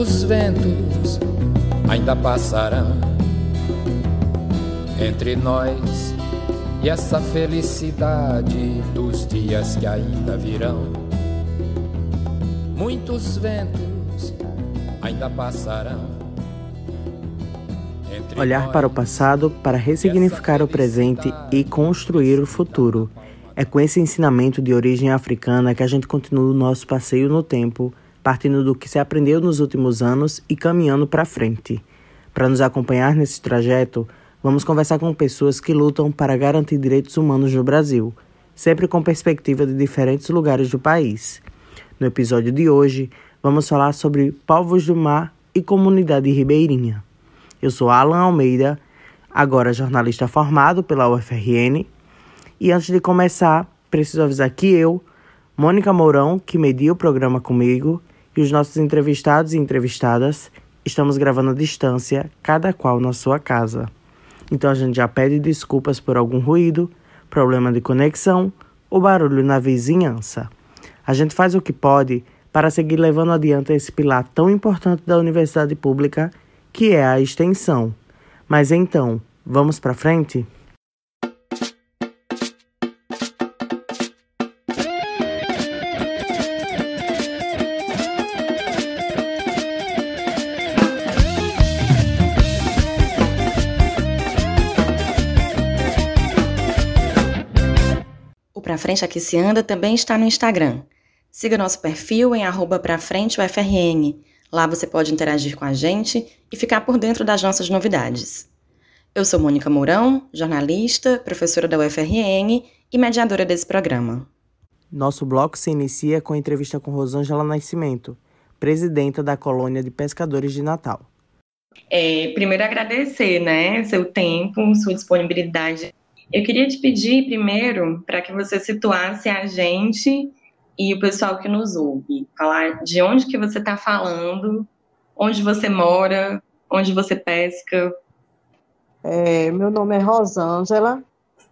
Muitos ventos ainda passarão entre nós e essa felicidade dos dias que ainda virão. Muitos ventos ainda passarão. Olhar para o passado para ressignificar o presente e construir o futuro. É com esse ensinamento de origem africana que a gente continua o nosso passeio no tempo, partindo do que se aprendeu nos últimos anos e caminhando para frente. Para nos acompanhar nesse trajeto, vamos conversar com pessoas que lutam para garantir direitos humanos no Brasil, sempre com perspectiva de diferentes lugares do país. No episódio de hoje, vamos falar sobre povos do mar e comunidade ribeirinha. Eu sou Alan Almeida, agora jornalista formado pela UFRN, e antes de começar, preciso avisar que eu, Mônica Mourão, que media o programa comigo, e os nossos entrevistados e entrevistadas estamos gravando à distância, cada qual na sua casa. Então a gente já pede desculpas por algum ruído, problema de conexão ou barulho na vizinhança. A gente faz o que pode para seguir levando adiante esse pilar tão importante da universidade pública, que é a extensão. Mas então, vamos para frente? Frente Aqui Se Anda também está no Instagram. Siga nosso perfil em arroba pra frente UFRN. Lá você pode interagir com a gente e ficar por dentro das nossas novidades. Eu sou Mônica Mourão, jornalista, professora da UFRN e mediadora desse programa. Nosso bloco se inicia com a entrevista com Rosângela Nascimento, presidenta da Colônia de Pescadores de Natal. É, primeiro agradecer, né, seu tempo, sua disponibilidade eu queria te pedir primeiro para que você situasse a gente e o pessoal que nos ouve, falar de onde que você está falando, onde você mora, onde você pesca. É, meu nome é Rosângela,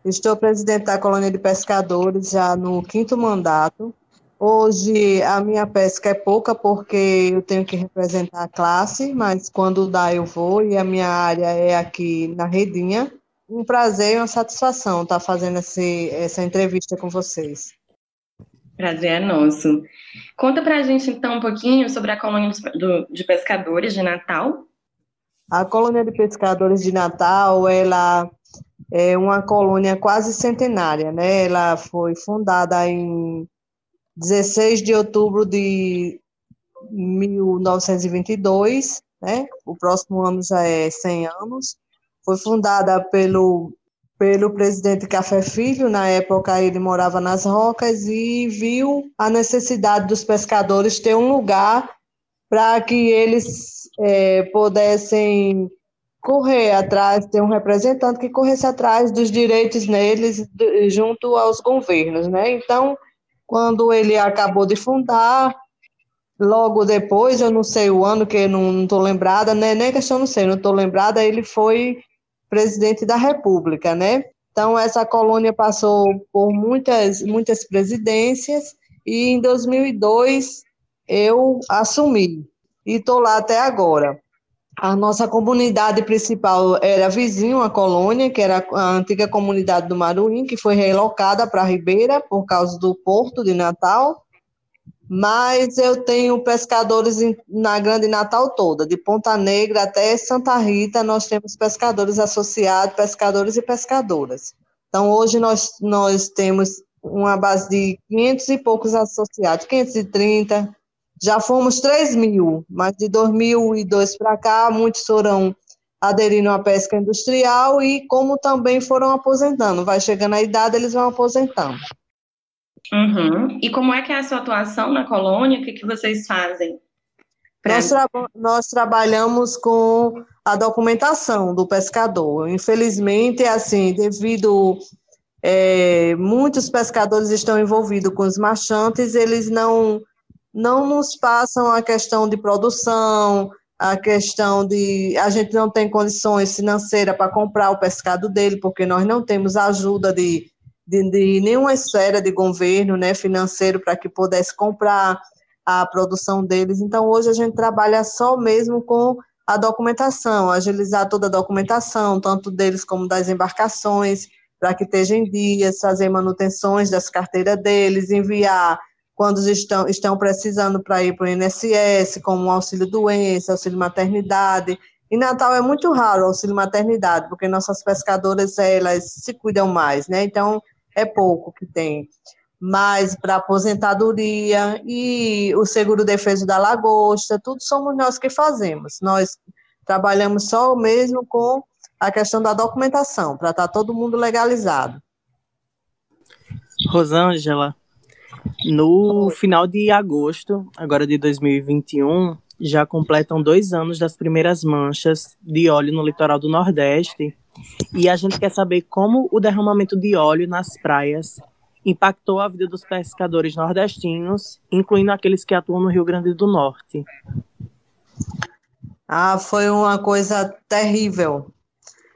estou presidente da colônia de pescadores já no quinto mandato. Hoje a minha pesca é pouca porque eu tenho que representar a classe, mas quando dá eu vou e a minha área é aqui na Redinha um prazer e uma satisfação estar fazendo esse, essa entrevista com vocês. Prazer é nosso. Conta para a gente, então, um pouquinho sobre a colônia de pescadores de Natal. A colônia de pescadores de Natal, ela é uma colônia quase centenária, né? Ela foi fundada em 16 de outubro de 1922, né? O próximo ano já é 100 anos. Foi fundada pelo, pelo presidente Café Filho, na época ele morava nas rocas e viu a necessidade dos pescadores ter um lugar para que eles é, pudessem correr atrás, ter um representante que corresse atrás dos direitos neles junto aos governos, né? Então, quando ele acabou de fundar, logo depois, eu não sei o ano, que não estou lembrada, né? nem questão não sei, não estou lembrada, ele foi presidente da República, né? Então, essa colônia passou por muitas, muitas presidências e em 2002 eu assumi e estou lá até agora. A nossa comunidade principal era vizinho à colônia, que era a antiga comunidade do Maruim, que foi relocada para Ribeira por causa do porto de Natal mas eu tenho pescadores na Grande Natal toda, de Ponta Negra até Santa Rita, nós temos pescadores associados, pescadores e pescadoras. Então, hoje nós, nós temos uma base de 500 e poucos associados, 530, já fomos 3 mil, mas de 2002 para cá, muitos foram aderindo à pesca industrial e como também foram aposentando, vai chegando a idade, eles vão aposentando. Uhum. E como é que é a sua atuação na colônia? O que, que vocês fazem? Nós, tra nós trabalhamos com a documentação do pescador. Infelizmente, assim, devido é, muitos pescadores estão envolvidos com os marchantes, eles não não nos passam a questão de produção, a questão de a gente não tem condições financeiras para comprar o pescado dele, porque nós não temos ajuda de de, de nenhuma esfera de governo né, financeiro para que pudesse comprar. a produção deles. Então, hoje a gente trabalha só mesmo com a documentação, agilizar toda a documentação, tanto deles como das embarcações, para que estejam em dias, fazer manutenções das carteiras deles, enviar quando estão, estão precisando para ir para o INSS, como auxílio doença, auxílio maternidade. Em Natal é muito raro o auxílio maternidade, porque nossas pescadoras elas se cuidam mais, né? Então é pouco que tem. Mas para aposentadoria e o seguro defeso da lagosta, tudo somos nós que fazemos. Nós trabalhamos só mesmo com a questão da documentação, para estar tá todo mundo legalizado. Rosângela, no final de agosto, agora de 2021, já completam dois anos das primeiras manchas de óleo no litoral do Nordeste. E a gente quer saber como o derramamento de óleo nas praias impactou a vida dos pescadores nordestinos, incluindo aqueles que atuam no Rio Grande do Norte. Ah, foi uma coisa terrível.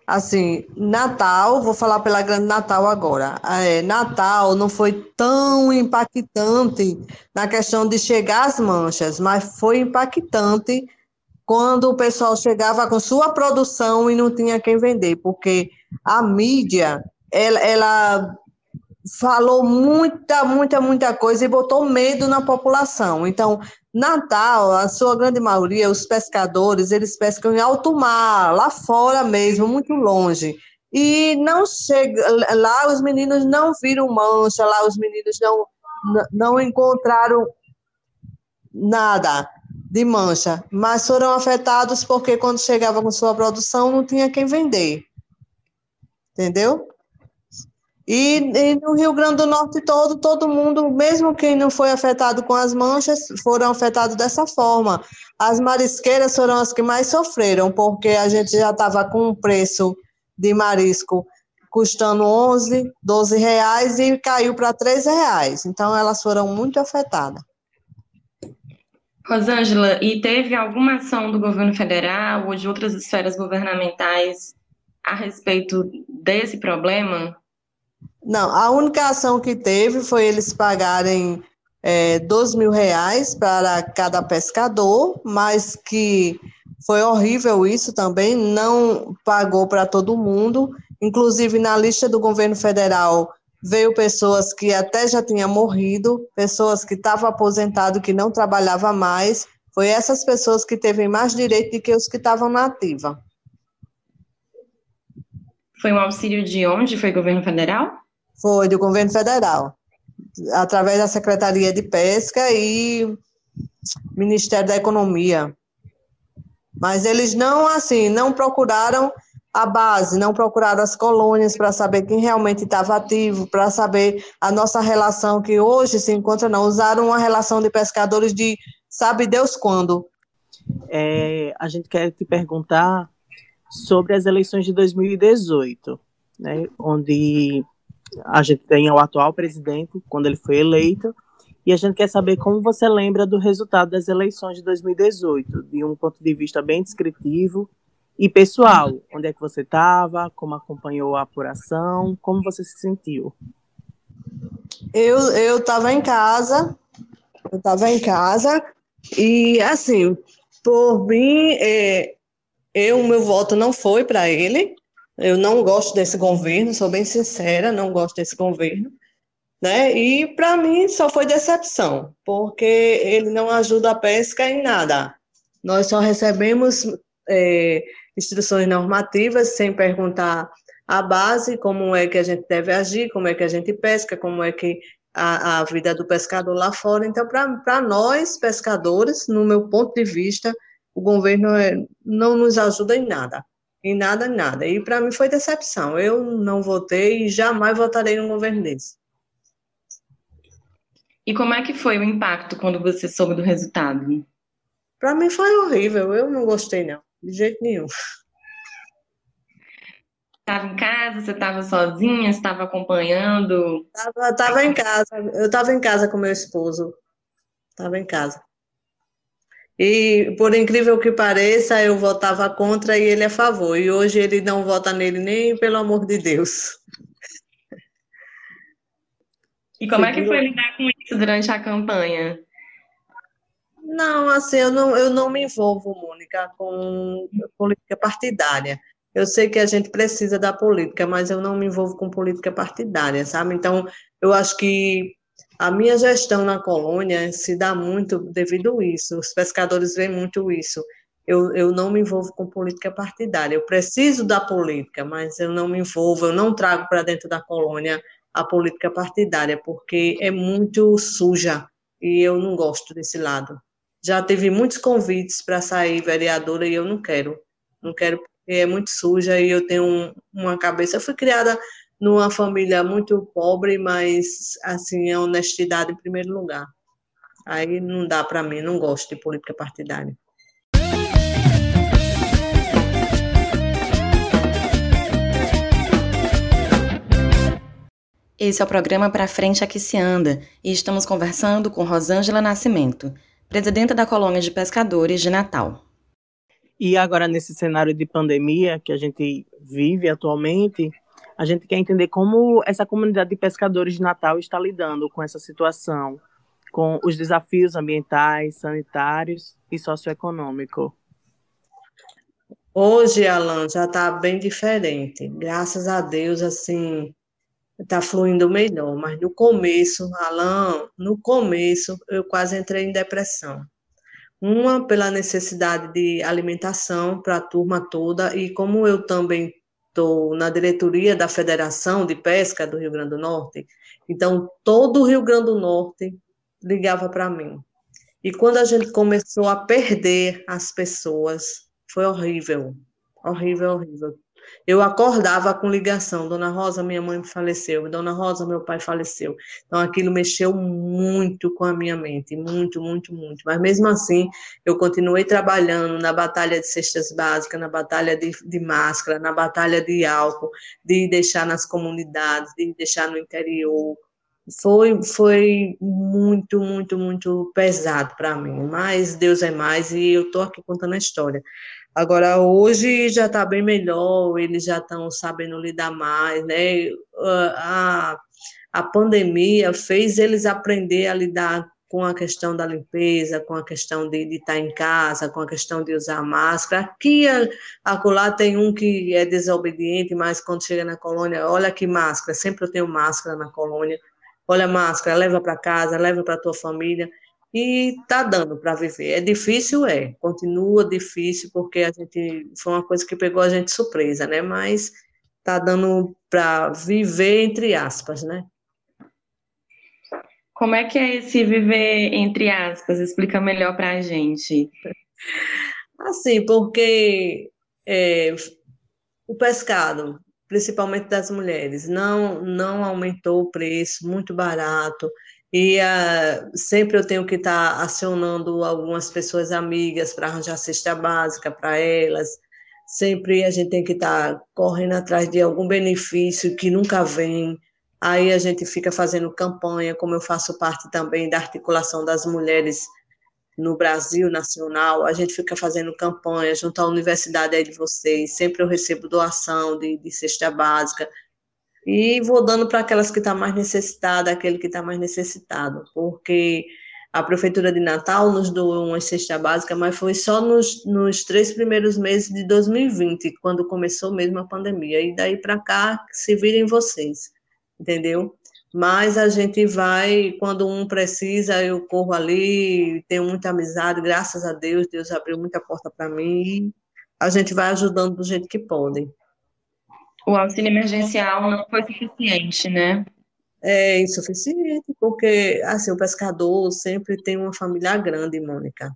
Assim, Natal, vou falar pela Grande Natal agora. É, Natal não foi tão impactante na questão de chegar às manchas, mas foi impactante quando o pessoal chegava com sua produção e não tinha quem vender, porque a mídia, ela, ela falou muita, muita, muita coisa e botou medo na população. Então, Natal, a sua grande maioria, os pescadores, eles pescam em alto mar, lá fora mesmo, muito longe. E não chega lá os meninos não viram mancha, lá os meninos não não encontraram nada de mancha, mas foram afetados porque quando chegava com sua produção não tinha quem vender. Entendeu? E, e, no Rio Grande do Norte todo, todo mundo, mesmo quem não foi afetado com as manchas, foram afetados dessa forma. As marisqueiras foram as que mais sofreram, porque a gente já estava com um preço de marisco custando 11, 12 reais e caiu para 13 reais. Então, elas foram muito afetadas. Rosângela, e teve alguma ação do governo federal ou de outras esferas governamentais a respeito desse problema? Não, a única ação que teve foi eles pagarem é, 12 mil reais para cada pescador, mas que foi horrível isso também, não pagou para todo mundo. Inclusive, na lista do governo federal, veio pessoas que até já tinham morrido, pessoas que estavam aposentadas, que não trabalhavam mais. Foi essas pessoas que teve mais direito do que os que estavam na ativa. Foi um auxílio de onde? Foi governo federal? Foi do governo federal, através da Secretaria de Pesca e Ministério da Economia. Mas eles não, assim, não procuraram a base, não procuraram as colônias para saber quem realmente estava ativo, para saber a nossa relação que hoje se encontra, não. Usaram uma relação de pescadores de sabe Deus quando. É, a gente quer te perguntar sobre as eleições de 2018, né, onde a gente tem o atual presidente, quando ele foi eleito, e a gente quer saber como você lembra do resultado das eleições de 2018, de um ponto de vista bem descritivo e pessoal. Onde é que você estava? Como acompanhou a apuração? Como você se sentiu? Eu eu estava em casa, eu estava em casa e assim, por mim, é, eu meu voto não foi para ele, eu não gosto desse governo, sou bem sincera, não gosto desse governo. Né? E para mim só foi decepção, porque ele não ajuda a pesca em nada. Nós só recebemos é, instruções normativas sem perguntar a base, como é que a gente deve agir, como é que a gente pesca, como é que a, a vida do pescador lá fora. Então, para nós, pescadores, no meu ponto de vista, o governo é, não nos ajuda em nada. Em nada, em nada. E para mim foi decepção. Eu não votei e jamais votarei no governo desse. E como é que foi o impacto quando você soube do resultado? Para mim foi horrível. Eu não gostei, não. De jeito nenhum. Estava em casa? Você estava sozinha? Estava acompanhando? Estava em casa. Eu estava em casa com meu esposo. Estava em casa. E, por incrível que pareça, eu votava contra e ele a favor. E hoje ele não vota nele nem pelo amor de Deus. E como é que foi lidar com isso durante a campanha? Não, assim, eu não, eu não me envolvo, Mônica, com política partidária. Eu sei que a gente precisa da política, mas eu não me envolvo com política partidária, sabe? Então, eu acho que a minha gestão na colônia se dá muito devido a isso. Os pescadores veem muito isso. Eu, eu não me envolvo com política partidária. Eu preciso da política, mas eu não me envolvo, eu não trago para dentro da colônia a política partidária, porque é muito suja e eu não gosto desse lado. Já teve muitos convites para sair vereadora e eu não quero. Não quero é muito suja e eu tenho um, uma cabeça. Eu fui criada numa família muito pobre, mas assim, a honestidade em primeiro lugar. Aí não dá para mim, não gosto de política partidária. Esse é o programa Pra Frente Aqui Se Anda e estamos conversando com Rosângela Nascimento, presidenta da Colônia de Pescadores de Natal. E agora, nesse cenário de pandemia que a gente vive atualmente, a gente quer entender como essa comunidade de pescadores de Natal está lidando com essa situação, com os desafios ambientais, sanitários e socioeconômicos. Hoje, Alan, já está bem diferente. Graças a Deus, assim, está fluindo melhor. Mas no começo, Alan, no começo, eu quase entrei em depressão. Uma pela necessidade de alimentação para a turma toda, e como eu também estou na diretoria da Federação de Pesca do Rio Grande do Norte, então todo o Rio Grande do Norte ligava para mim. E quando a gente começou a perder as pessoas, foi horrível, horrível, horrível. Eu acordava com ligação, Dona Rosa, minha mãe faleceu, Dona Rosa, meu pai faleceu. Então aquilo mexeu muito com a minha mente, muito, muito, muito. Mas mesmo assim, eu continuei trabalhando na batalha de cestas básicas, na batalha de, de máscara, na batalha de álcool, de deixar nas comunidades, de deixar no interior. Foi, foi muito, muito, muito pesado para mim, mas Deus é mais e eu estou aqui contando a história. Agora, hoje já está bem melhor, eles já estão sabendo lidar mais, né? A, a pandemia fez eles aprender a lidar com a questão da limpeza, com a questão de, estar em casa, com a questão de usar máscara. Aqui, acolá, tem um que é desobediente, mas quando chega na colônia, olha que máscara, sempre eu tenho máscara na colônia. Olha a máscara, leva para casa, leva para tua família e tá dando para viver. É difícil, é, continua difícil, porque a gente foi uma coisa que pegou a gente surpresa, né? Mas tá dando para viver entre aspas, né? Como é que é esse viver entre aspas? Explica melhor para a gente. Assim, porque é, o pescado, principalmente das mulheres, não não aumentou o preço, muito barato e uh, sempre eu tenho que estar tá acionando algumas pessoas amigas para arranjar cesta básica para elas. Sempre a gente tem que estar tá correndo atrás de algum benefício que nunca vem. Aí a gente fica fazendo campanha, como eu faço parte também da articulação das mulheres no Brasil nacional, a gente fica fazendo campanha junto à universidade aí de vocês. Sempre eu recebo doação de, de cesta básica e vou dando para aquelas que estão tá mais necessitadas, aquele que está mais necessitado, porque a Prefeitura de Natal nos doou uma cesta básica, mas foi só nos, nos três primeiros meses de 2020, quando começou mesmo a pandemia, e daí para cá se virem vocês, entendeu? Mas a gente vai, quando um precisa, eu corro ali, tenho muita amizade, graças a Deus, Deus abriu muita porta para mim, e a gente vai ajudando do jeito que pode o auxílio emergencial não foi suficiente, né? É insuficiente, porque assim, o pescador sempre tem uma família grande, Mônica.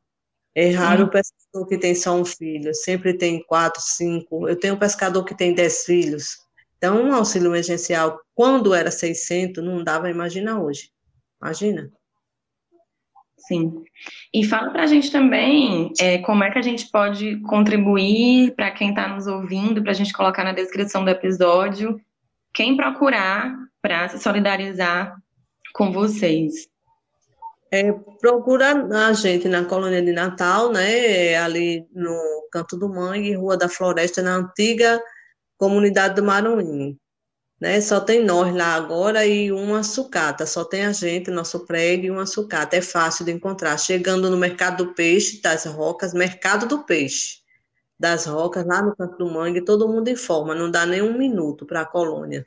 É raro o pescador que tem só um filho, sempre tem quatro, cinco. Eu tenho um pescador que tem dez filhos. Então, um auxílio emergencial, quando era 600, não dava, imagina hoje. Imagina. Sim. E fala para a gente também é, como é que a gente pode contribuir para quem está nos ouvindo, para a gente colocar na descrição do episódio, quem procurar para se solidarizar com vocês. É, procura a gente na colônia de Natal, né, ali no Canto do Mangue, Rua da Floresta, na antiga comunidade do Maruim. Né? Só tem nós lá agora e uma sucata, só tem a gente, nosso prédio e uma sucata. É fácil de encontrar. Chegando no Mercado do Peixe, das Rocas, Mercado do Peixe, das Rocas, lá no canto do Mangue, todo mundo informa, não dá nem um minuto para a colônia,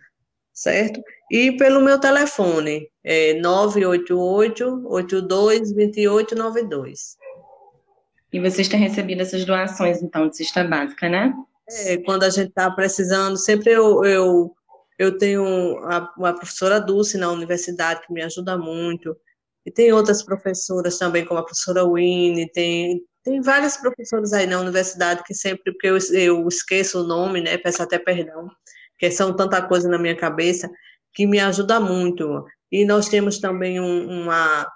certo? E pelo meu telefone, é 988-82-2892. E vocês têm recebido essas doações, então, de cesta básica, né? É, quando a gente está precisando, sempre eu, eu eu tenho a, a professora Dulce na universidade, que me ajuda muito. E tem outras professoras também, como a professora Winnie, tem, tem várias professoras aí na universidade que sempre, porque eu, eu esqueço o nome, né, peço até perdão, porque são tanta coisa na minha cabeça, que me ajuda muito. E nós temos também um, uma,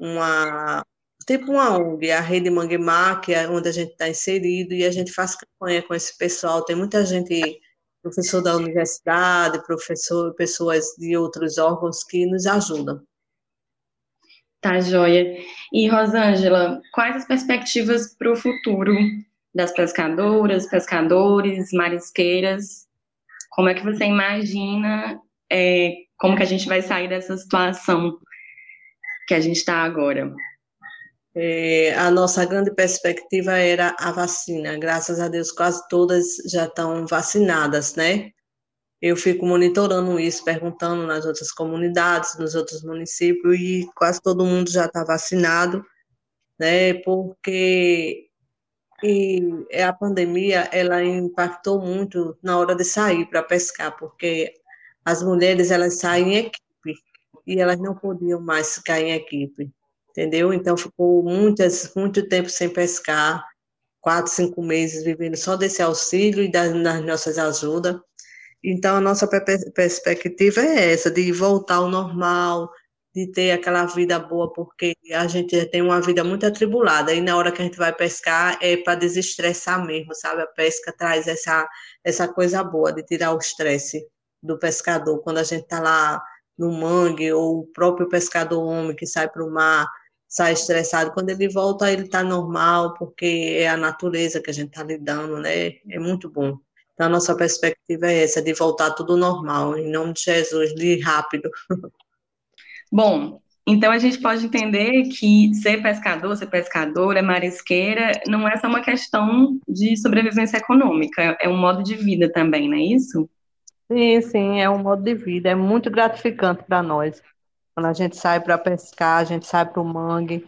uma, tipo uma ONG, a Rede Manguemar, que é onde a gente está inserido, e a gente faz campanha com esse pessoal, tem muita gente professor da universidade, professor, pessoas de outros órgãos que nos ajudam. Tá, joia. E, Rosângela, quais as perspectivas para o futuro das pescadoras, pescadores, marisqueiras? Como é que você imagina é, como que a gente vai sair dessa situação que a gente está agora? É, a nossa grande perspectiva era a vacina. Graças a Deus, quase todas já estão vacinadas, né? Eu fico monitorando isso, perguntando nas outras comunidades, nos outros municípios, e quase todo mundo já está vacinado, né? Porque e a pandemia ela impactou muito na hora de sair para pescar, porque as mulheres elas saem em equipe e elas não podiam mais ficar em equipe entendeu? Então ficou muitas, muito tempo sem pescar, quatro, cinco meses vivendo só desse auxílio e das, das nossas ajudas. Então a nossa perspectiva é essa, de voltar ao normal, de ter aquela vida boa, porque a gente tem uma vida muito atribulada, e na hora que a gente vai pescar é para desestressar mesmo, sabe? A pesca traz essa, essa coisa boa de tirar o estresse do pescador, quando a gente está lá no mangue, ou o próprio pescador homem que sai para o mar, sai estressado. Quando ele volta, ele está normal, porque é a natureza que a gente está lidando, né? É muito bom. Então, a nossa perspectiva é essa, de voltar tudo normal, em nome de Jesus, de rápido. Bom, então a gente pode entender que ser pescador, ser pescadora, marisqueira, não é só uma questão de sobrevivência econômica, é um modo de vida também, não é isso? Sim, sim, é um modo de vida, é muito gratificante para nós. Quando a gente sai para pescar, a gente sai para o mangue,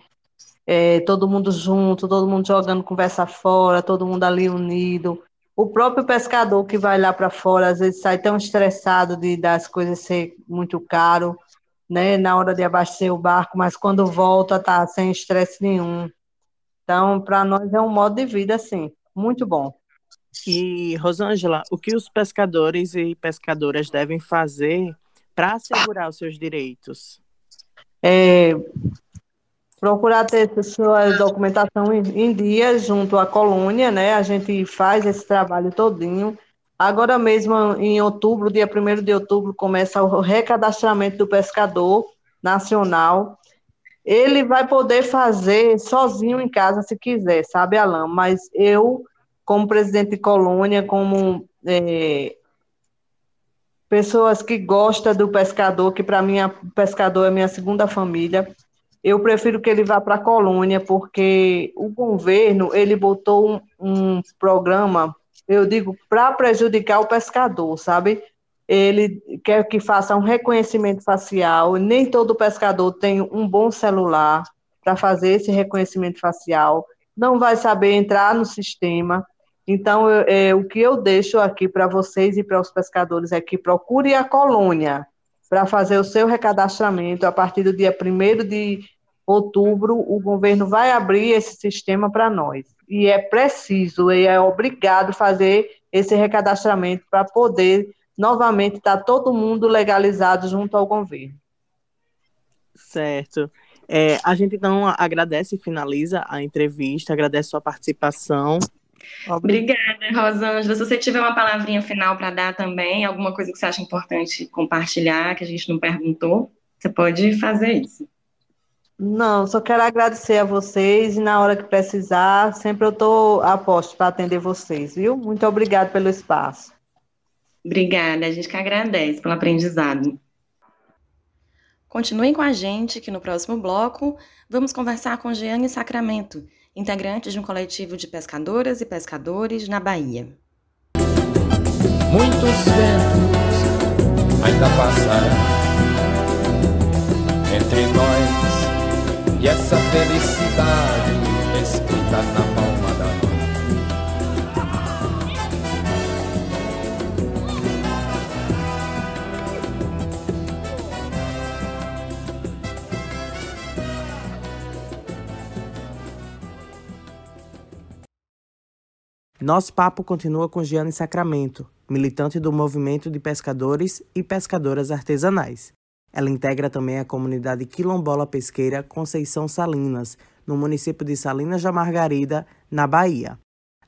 é, todo mundo junto, todo mundo jogando conversa fora, todo mundo ali unido. O próprio pescador que vai lá para fora, às vezes sai tão estressado de das coisas ser muito caro, né, na hora de abastecer o barco, mas quando volta tá sem estresse nenhum. Então, para nós é um modo de vida assim, muito bom. E Rosângela, o que os pescadores e pescadoras devem fazer para assegurar os seus direitos? é, procurar ter sua documentação em, dia junto à colônia, né? A gente faz esse trabalho todinho. Agora mesmo, em outubro, dia 1 de outubro, começa o recadastramento do pescador nacional. Ele vai poder fazer sozinho em casa, se quiser, sabe, Alain? Mas eu, como presidente de colônia, como é, pessoas que gostam do pescador, que para mim o pescador é minha segunda família. Eu prefiro que ele vá para a colônia, porque o governo ele botou um, um programa, eu digo, para prejudicar o pescador, sabe? Ele quer que faça um reconhecimento facial. Nem todo pescador tem um bom celular para fazer esse reconhecimento facial. Não vai saber entrar no sistema. Então, eu, é, o que eu deixo aqui para vocês e para os pescadores é que procure a colônia para fazer o seu recadastramento. A partir do dia 1 de outubro, o governo vai abrir esse sistema para nós. E é preciso, e é obrigado fazer esse recadastramento para poder novamente estar tá todo mundo legalizado junto ao governo. Certo. É, a gente então agradece e finaliza a entrevista, agradece sua participação Obrigada, Rosângela. Se você tiver uma palavrinha final para dar também, alguma coisa que você acha importante compartilhar, que a gente não perguntou, você pode fazer isso. Não, só quero agradecer a vocês e na hora que precisar, sempre eu estou a posto para atender vocês, viu? Muito obrigada pelo espaço. Obrigada, a gente que agradece pelo aprendizado. Continuem com a gente que no próximo bloco vamos conversar com Jeane Sacramento, integrante de um coletivo de pescadoras e pescadores na Bahia. Muitos ventos ainda passarão entre nós e essa felicidade escrita na palma Nosso papo continua com Giane Sacramento, militante do movimento de pescadores e pescadoras artesanais. Ela integra também a comunidade quilombola pesqueira Conceição Salinas, no município de Salinas da Margarida, na Bahia.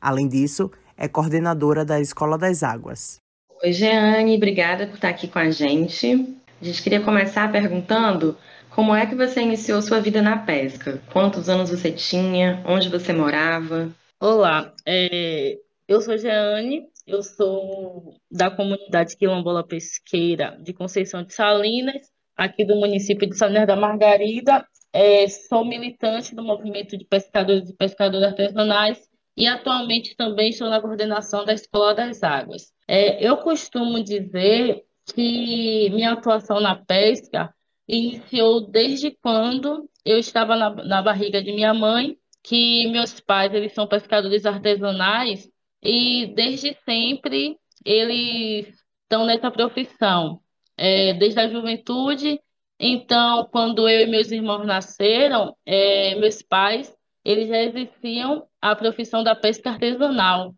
Além disso, é coordenadora da Escola das Águas. Oi, Jeane, obrigada por estar aqui com a gente. A gente queria começar perguntando como é que você iniciou sua vida na pesca? Quantos anos você tinha? Onde você morava? Olá, é, eu sou Jeane, eu sou da comunidade quilombola pesqueira de Conceição de Salinas, aqui do município de Salinas da Margarida. É, sou militante do movimento de pescadores e pescadoras artesanais e atualmente também estou na coordenação da Escola das Águas. É, eu costumo dizer que minha atuação na pesca iniciou desde quando eu estava na, na barriga de minha mãe que meus pais eles são pescadores artesanais e desde sempre eles estão nessa profissão, é, desde a juventude. Então, quando eu e meus irmãos nasceram, é, meus pais eles já exerciam a profissão da pesca artesanal.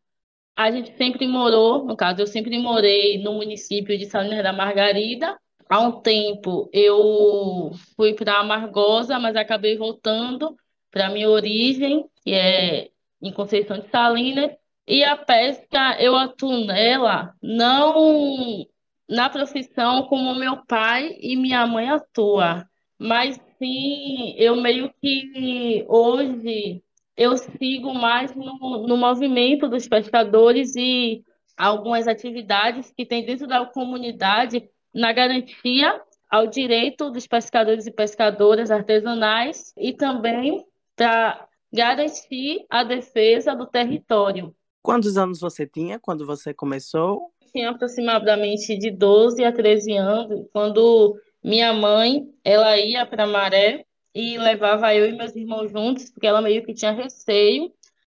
A gente sempre morou, no caso, eu sempre morei no município de Salinas da Margarida. Há um tempo eu fui para Amargosa, mas acabei voltando para minha origem, que é em Conceição de Salinas, e a pesca eu atuo nela não na profissão como meu pai e minha mãe atuam, mas sim eu meio que hoje eu sigo mais no, no movimento dos pescadores e algumas atividades que tem dentro da comunidade na garantia ao direito dos pescadores e pescadoras artesanais e também para garantir a defesa do território. Quantos anos você tinha quando você começou? Tinha aproximadamente de 12 a 13 anos, quando minha mãe, ela ia para Maré e levava eu e meus irmãos juntos, porque ela meio que tinha receio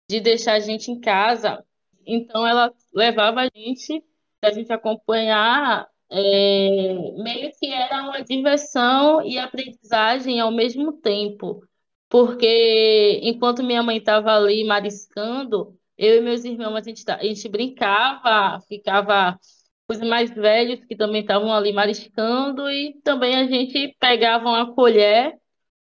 de deixar a gente em casa. Então ela levava a gente para a gente acompanhar, é, meio que era uma diversão e aprendizagem ao mesmo tempo porque enquanto minha mãe estava ali mariscando, eu e meus irmãos, a gente, a gente brincava, ficava os mais velhos que também estavam ali mariscando, e também a gente pegava uma colher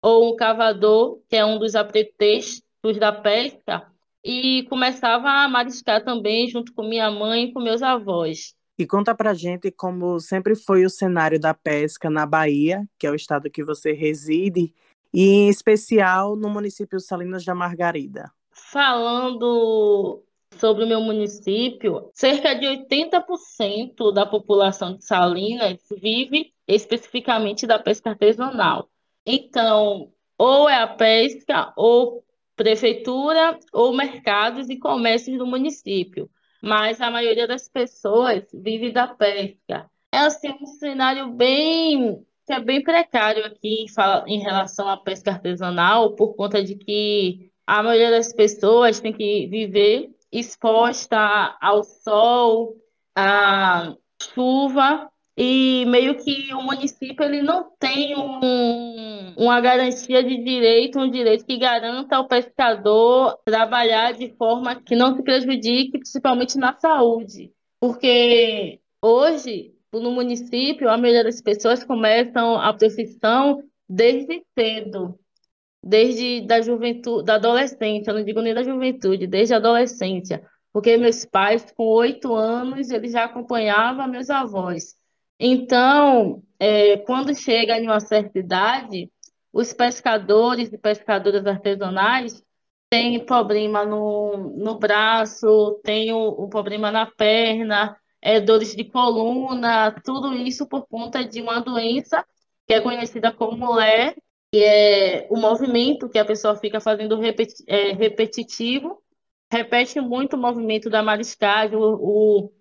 ou um cavador, que é um dos apretextos da pesca, e começava a mariscar também junto com minha mãe e com meus avós. E conta pra gente como sempre foi o cenário da pesca na Bahia, que é o estado que você reside, e em especial no município Salinas da Margarida. Falando sobre o meu município, cerca de 80% da população de Salinas vive especificamente da pesca artesanal. Então, ou é a pesca, ou prefeitura, ou mercados e comércios do município. Mas a maioria das pessoas vive da pesca. É assim um cenário bem que é bem precário aqui em relação à pesca artesanal, por conta de que a maioria das pessoas tem que viver exposta ao sol, à chuva, e meio que o município ele não tem um, uma garantia de direito, um direito que garanta ao pescador trabalhar de forma que não se prejudique, principalmente na saúde. Porque hoje no município, a maioria das pessoas começam a profissão desde cedo, desde da juventude, da adolescência, eu não digo nem da juventude, desde a adolescência, porque meus pais, com oito anos, eles já acompanhavam meus avós. Então, é, quando chega em uma certa idade, os pescadores e pescadoras artesanais têm problema no, no braço, têm o, o problema na perna, é, dores de coluna, tudo isso por conta de uma doença que é conhecida como LE, que é o movimento que a pessoa fica fazendo repeti é, repetitivo, repete muito o movimento da mariscagem, o,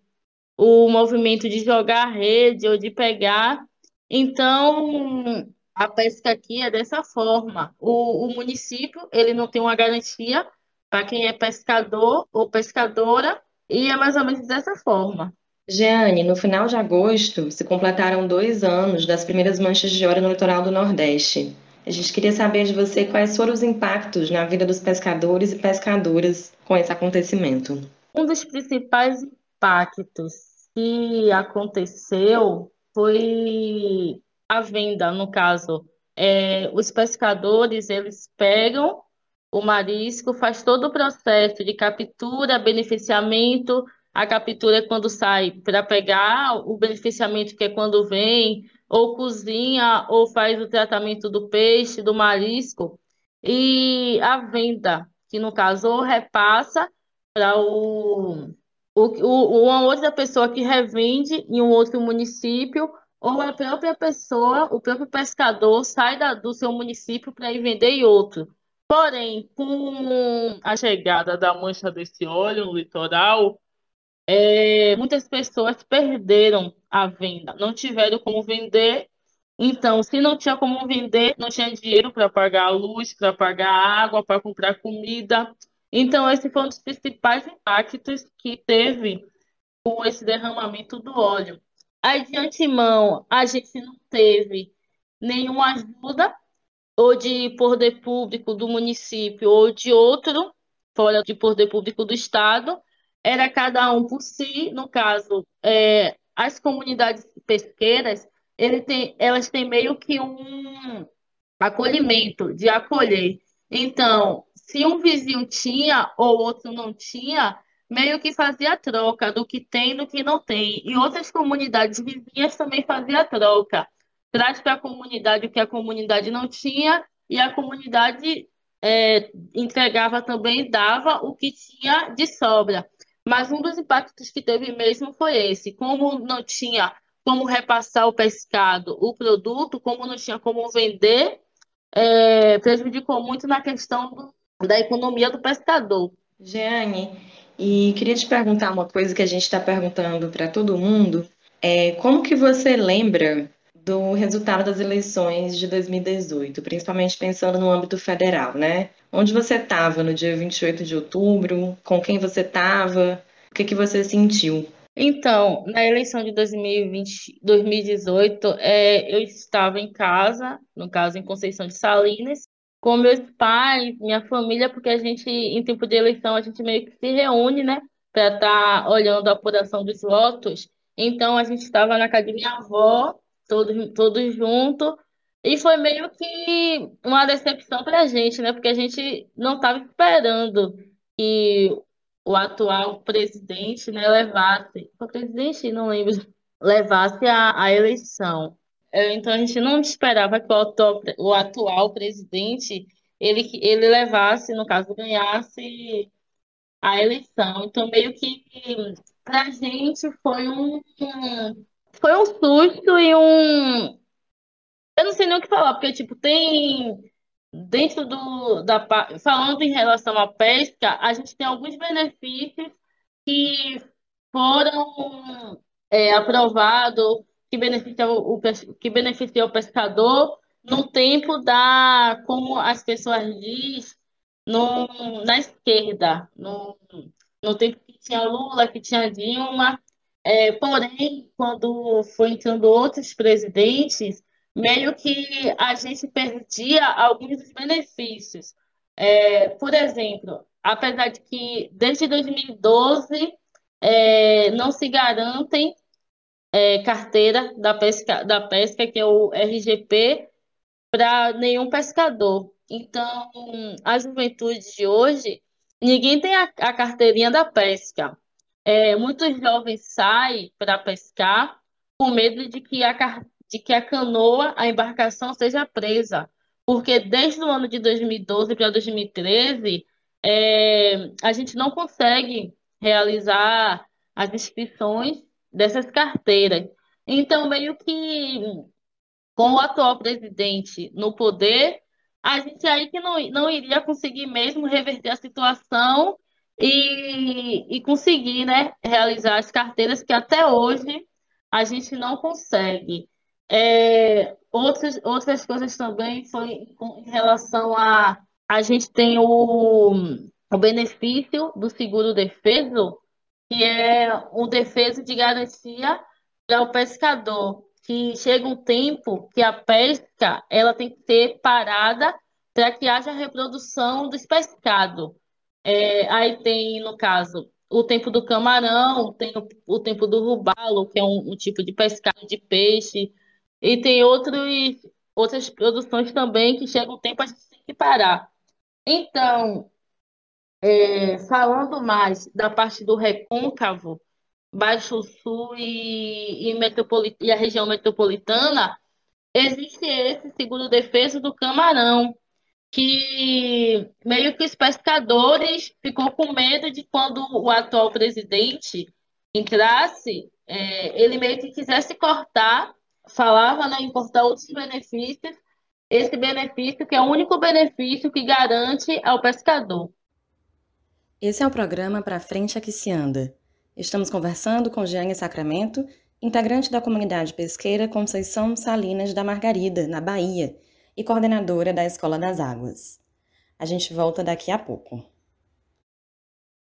o, o movimento de jogar rede ou de pegar. Então, a pesca aqui é dessa forma. O, o município ele não tem uma garantia para quem é pescador ou pescadora, e é mais ou menos dessa forma. Jeane, no final de agosto se completaram dois anos das primeiras manchas de óleo no litoral do Nordeste. A gente queria saber de você quais foram os impactos na vida dos pescadores e pescadoras com esse acontecimento. Um dos principais impactos que aconteceu foi a venda, no caso. É, os pescadores, eles pegam o marisco, faz todo o processo de captura, beneficiamento. A captura é quando sai para pegar, o beneficiamento que é quando vem, ou cozinha, ou faz o tratamento do peixe, do marisco. E a venda, que no caso ou repassa para o, o, o, uma outra pessoa que revende em um outro município, ou a própria pessoa, o próprio pescador sai da, do seu município para ir vender em outro. Porém, com a chegada da mancha desse óleo no litoral, é, muitas pessoas perderam a venda, não tiveram como vender. Então, se não tinha como vender, não tinha dinheiro para pagar a luz, para pagar a água, para comprar comida. Então, esse foi um dos principais impactos que teve com esse derramamento do óleo. Aí, de antemão, a gente não teve nenhuma ajuda ou de poder público do município ou de outro, fora de poder público do Estado, era cada um por si. No caso, é, as comunidades pesqueiras, tem, elas têm meio que um acolhimento, de acolher. Então, se um vizinho tinha ou outro não tinha, meio que fazia troca do que tem do que não tem. E outras comunidades vizinhas também fazia troca traz para a comunidade o que a comunidade não tinha e a comunidade é, entregava também, dava o que tinha de sobra. Mas um dos impactos que teve mesmo foi esse: como não tinha como repassar o pescado, o produto, como não tinha como vender, é, prejudicou muito na questão do, da economia do pescador. Jeane, e queria te perguntar uma coisa que a gente está perguntando para todo mundo. É, como que você lembra do resultado das eleições de 2018, principalmente pensando no âmbito federal, né? Onde você estava no dia 28 de outubro? Com quem você estava? O que, que você sentiu? Então, na eleição de 2020, 2018, é, eu estava em casa, no caso em Conceição de Salinas, com meus pais, minha família, porque a gente, em tempo de eleição, a gente meio que se reúne, né, para estar tá olhando a apuração dos votos. Então, a gente estava na casa de minha avó, todos, todos juntos. E foi meio que uma decepção para a gente, né? Porque a gente não estava esperando que o atual presidente, né, levasse, o presidente, não lembro, levasse a, a eleição. É, então a gente não esperava que o atual, o atual presidente ele, ele levasse, no caso, ganhasse a eleição. Então, meio que para a gente foi um, foi um susto e um. Eu não sei nem o que falar, porque, tipo, tem. Dentro do. Da, falando em relação à pesca, a gente tem alguns benefícios que foram é, aprovados, que beneficiam o, que beneficia o pescador no tempo da. Como as pessoas dizem, no, na esquerda, no, no tempo que tinha Lula, que tinha Dilma, é, porém, quando foi entrando outros presidentes, meio que a gente perdia alguns dos benefícios. É, por exemplo, apesar de que desde 2012 é, não se garantem é, carteira da pesca, da pesca, que é o RGP, para nenhum pescador. Então, a juventude de hoje, ninguém tem a, a carteirinha da pesca. É, muitos jovens saem para pescar com medo de que, a, de que a canoa, a embarcação, seja presa. Porque desde o ano de 2012 para 2013, é, a gente não consegue realizar as inscrições dessas carteiras. Então, meio que com o atual presidente no poder, a gente aí que não, não iria conseguir mesmo reverter a situação e, e conseguir né, realizar as carteiras que até hoje a gente não consegue. É, outras, outras coisas também foi em relação a a gente tem o, o benefício do seguro defeso, que é um defeso de garantia para o pescador, que chega um tempo que a pesca ela tem que ser parada para que haja reprodução dos pescados. É, aí tem, no caso, o tempo do camarão, tem o, o tempo do rubalo, que é um, um, tipo de pescado de peixe, e tem outros, outras produções também que chega um tempo a gente tem que parar. Então, é, falando mais da parte do recôncavo, Baixo Sul e, e, e a região metropolitana, existe esse seguro defesa do camarão, que meio que os pescadores ficou com medo de quando o atual presidente entrasse, é, ele meio que quisesse cortar, falava né, em cortar outros benefícios, esse benefício que é o único benefício que garante ao pescador. Esse é o programa Para Frente a que se anda. Estamos conversando com Jeane Sacramento, integrante da comunidade pesqueira Conceição Salinas da Margarida, na Bahia, e coordenadora da Escola das Águas. A gente volta daqui a pouco.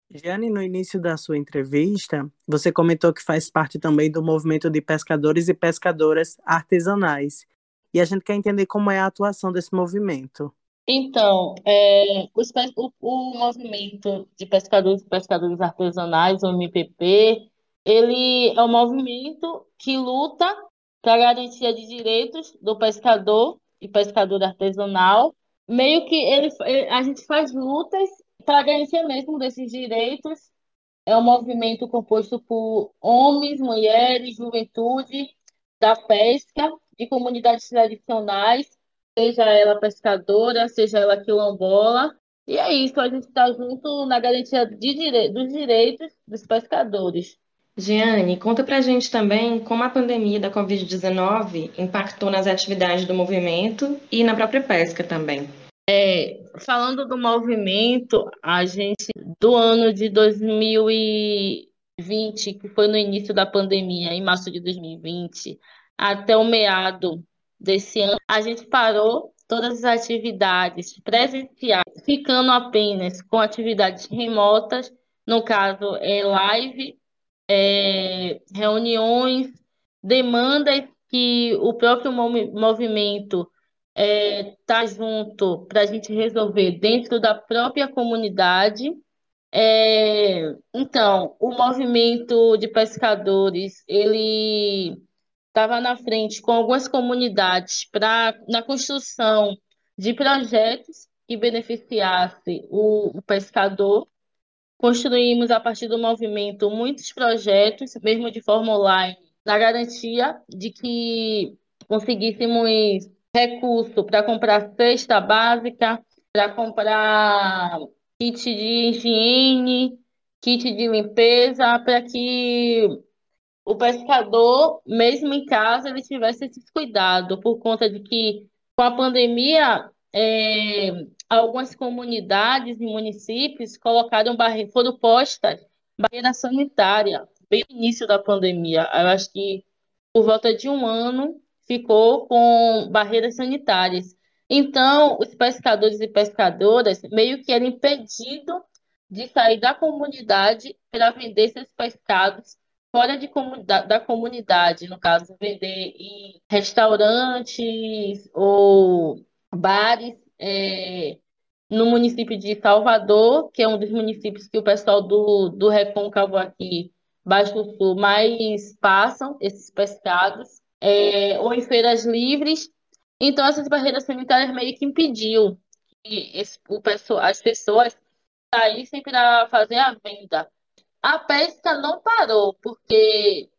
Jane, no início da sua entrevista, você comentou que faz parte também do movimento de pescadores e pescadoras artesanais. E a gente quer entender como é a atuação desse movimento. Então, é, o, o, movimento de pescadores e pescadores artesanais, o MPP, ele é um movimento que luta para a garantia de direitos do pescador e pescador artesanal. Meio que ele, a gente faz lutas para garantia mesmo desses direitos. É um movimento composto por homens, mulheres, juventude da pesca, de comunidades tradicionais, seja ela pescadora, seja ela quilombola. E é isso, a gente está junto na garantia de dire... dos direitos dos pescadores. Giane, conta pra gente também como a pandemia da Covid-19 impactou nas atividades do movimento e na própria pesca também. É, falando do movimento, a gente, do ano de 2020, que foi no início da pandemia, em março de 2020, até o meado desse ano, a gente parou todas as atividades presenciais, ficando apenas com atividades remotas, no caso, é live é, reuniões, demandas que o próprio movimento está é, tá junto para a gente resolver dentro da própria comunidade. É, então, o movimento de pescadores, ele estava na frente com algumas comunidades para na construção de projetos que beneficiasse o, o pescador Construímos, a partir do movimento, muitos projetos, mesmo de forma online, na garantia de que conseguíssemos recurso para comprar cesta básica, para comprar kit de higiene, kit de limpeza, para que o pescador, mesmo em casa, ele tivesse esse cuidado, por conta de que com a pandemia é, algumas comunidades e municípios colocaram barre... foram postas barreira sanitária bem no início da pandemia. Eu acho que por volta de um ano ficou com barreiras sanitárias. Então, os pescadores e pescadoras meio que eram impedidos de sair da comunidade para vender seus pescados fora de comunidade, da comunidade, no caso, vender em restaurantes ou bares é, no município de Salvador, que é um dos municípios que o pessoal do, do Recôncavo aqui, Baixo do Sul, mais passam esses pescados, é, ou em feiras livres. Então, essas barreiras sanitárias meio que impediu que esse, o pessoal, as pessoas saíssem para fazer a venda. A pesca não parou, porque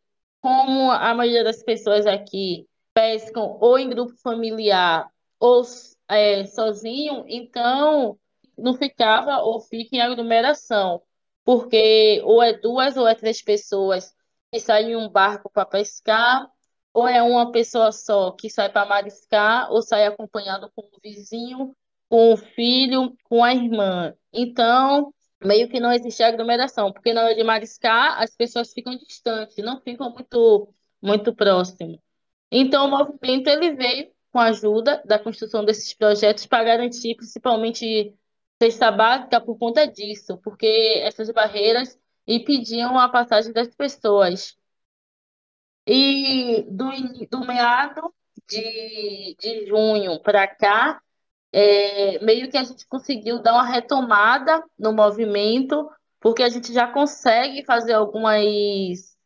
como a maioria das pessoas aqui pescam ou em grupo familiar ou é, sozinho, então não ficava ou fica em aglomeração, porque ou é duas ou é três pessoas que sai em um barco para pescar, ou é uma pessoa só que sai para mariscar, ou sai acompanhado com o vizinho, com o filho, com a irmã. Então, meio que não existe aglomeração, porque na hora de mariscar, as pessoas ficam distantes, não ficam muito, muito próximas. Então, o movimento ele veio com a ajuda da construção desses projetos para garantir principalmente cesta básica por conta disso, porque essas barreiras impediam a passagem das pessoas. E do, do meado de, de junho para cá, é, meio que a gente conseguiu dar uma retomada no movimento, porque a gente já consegue fazer algumas,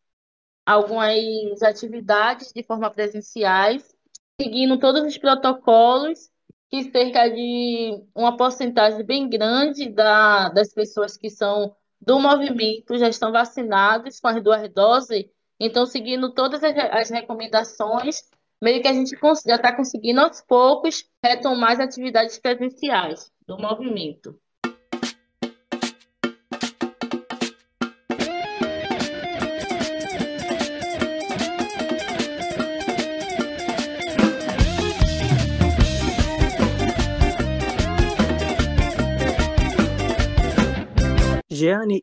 algumas atividades de forma presenciais, seguindo todos os protocolos, que cerca de uma porcentagem bem grande da, das pessoas que são do movimento já estão vacinados com as duas doses, então seguindo todas as, as recomendações meio que a gente já está conseguindo aos poucos retomar as atividades presenciais do movimento.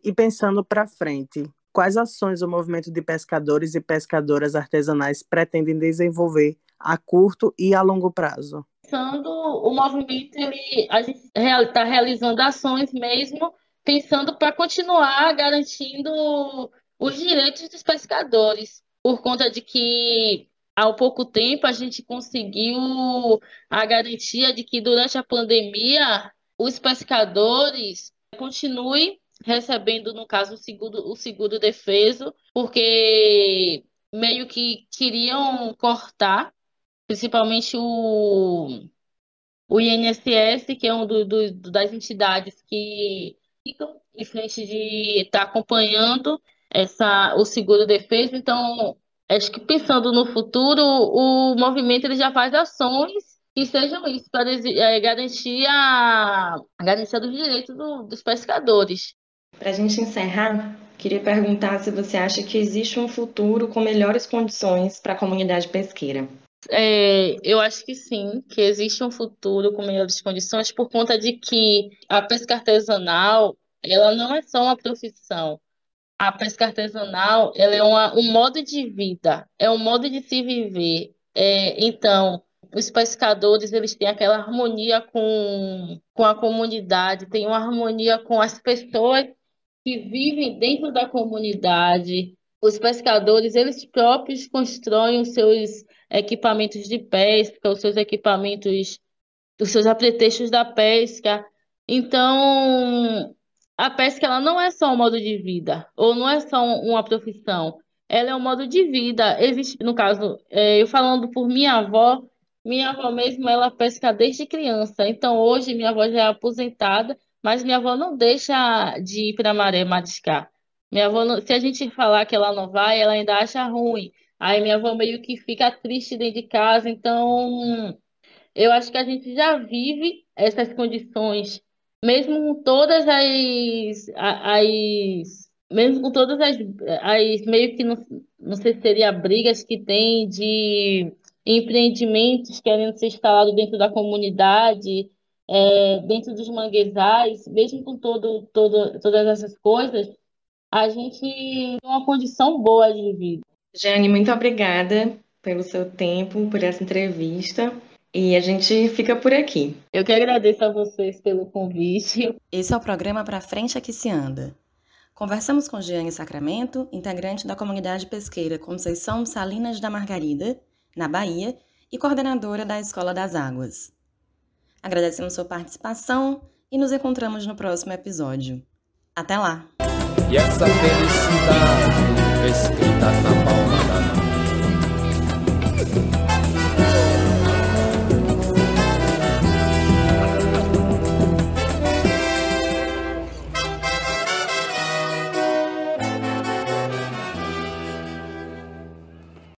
E pensando para frente, Quais ações o movimento de pescadores e pescadoras artesanais pretendem desenvolver a curto e a longo prazo? Pensando, o movimento ele, a gente está realizando ações mesmo pensando para continuar garantindo os direitos dos pescadores, por conta de que há pouco tempo a gente conseguiu a garantia de que durante a pandemia os pescadores continuem recebendo, no caso, o seguro, o seguro defeso, porque meio que queriam cortar, principalmente o, o INSS, que é um do, do, das entidades que ficam em frente de estar tá acompanhando essa, o seguro defeso. Então, acho que pensando no futuro, o movimento ele já faz ações que sejam isso, para é, garantir a, a garantia dos direitos do, dos pescadores. Para a gente encerrar, queria perguntar se você acha que existe um futuro com melhores condições para a comunidade pesqueira. É, eu acho que sim, que existe um futuro com melhores condições por conta de que a pesca artesanal ela não é só uma profissão. A pesca artesanal ela é uma, um modo de vida, é um modo de se viver. É, então, os pescadores eles têm aquela harmonia com, com a comunidade, têm uma harmonia com as pessoas que vivem dentro da comunidade. Os pescadores, eles próprios constroem os seus equipamentos de pesca, os seus equipamentos, os seus apetrechos da pesca. Então, a pesca ela não é só um modo de vida, ou não é só uma profissão. Ela é um modo de vida. Existe, no caso, é, eu falando por minha avó, minha avó mesmo, ela pesca desde criança. Então, hoje, minha avó já é aposentada, mas minha avó não deixa de ir para maré mariscar. Minha avó, não, se a gente falar que ela não vai, ela ainda acha ruim. Aí minha avó meio que fica triste dentro de casa. Então, eu acho que a gente já vive essas condições, mesmo com todas as, as mesmo com todas as, as meio que não, não sei se seria brigas que tem de empreendimentos querendo ser instalados dentro da comunidade, é, dentro dos manguezais, mesmo com todo, todo, todas essas coisas, a gente tem uma condição boa de vida. Jane, muito obrigada pelo seu tempo, por essa entrevista. E a gente fica por aqui. Eu que agradeço a vocês pelo convite. Esse é o programa Pra Frente Aqui Se Anda. Conversamos com Giane Sacramento, integrante da comunidade pesqueira Conceição Salinas da Margarida, na Bahia, e coordenadora da Escola das Águas. Agradecemos sua participação e nos encontramos no próximo episódio. Até lá! E essa felicidade escrita na palma da mão.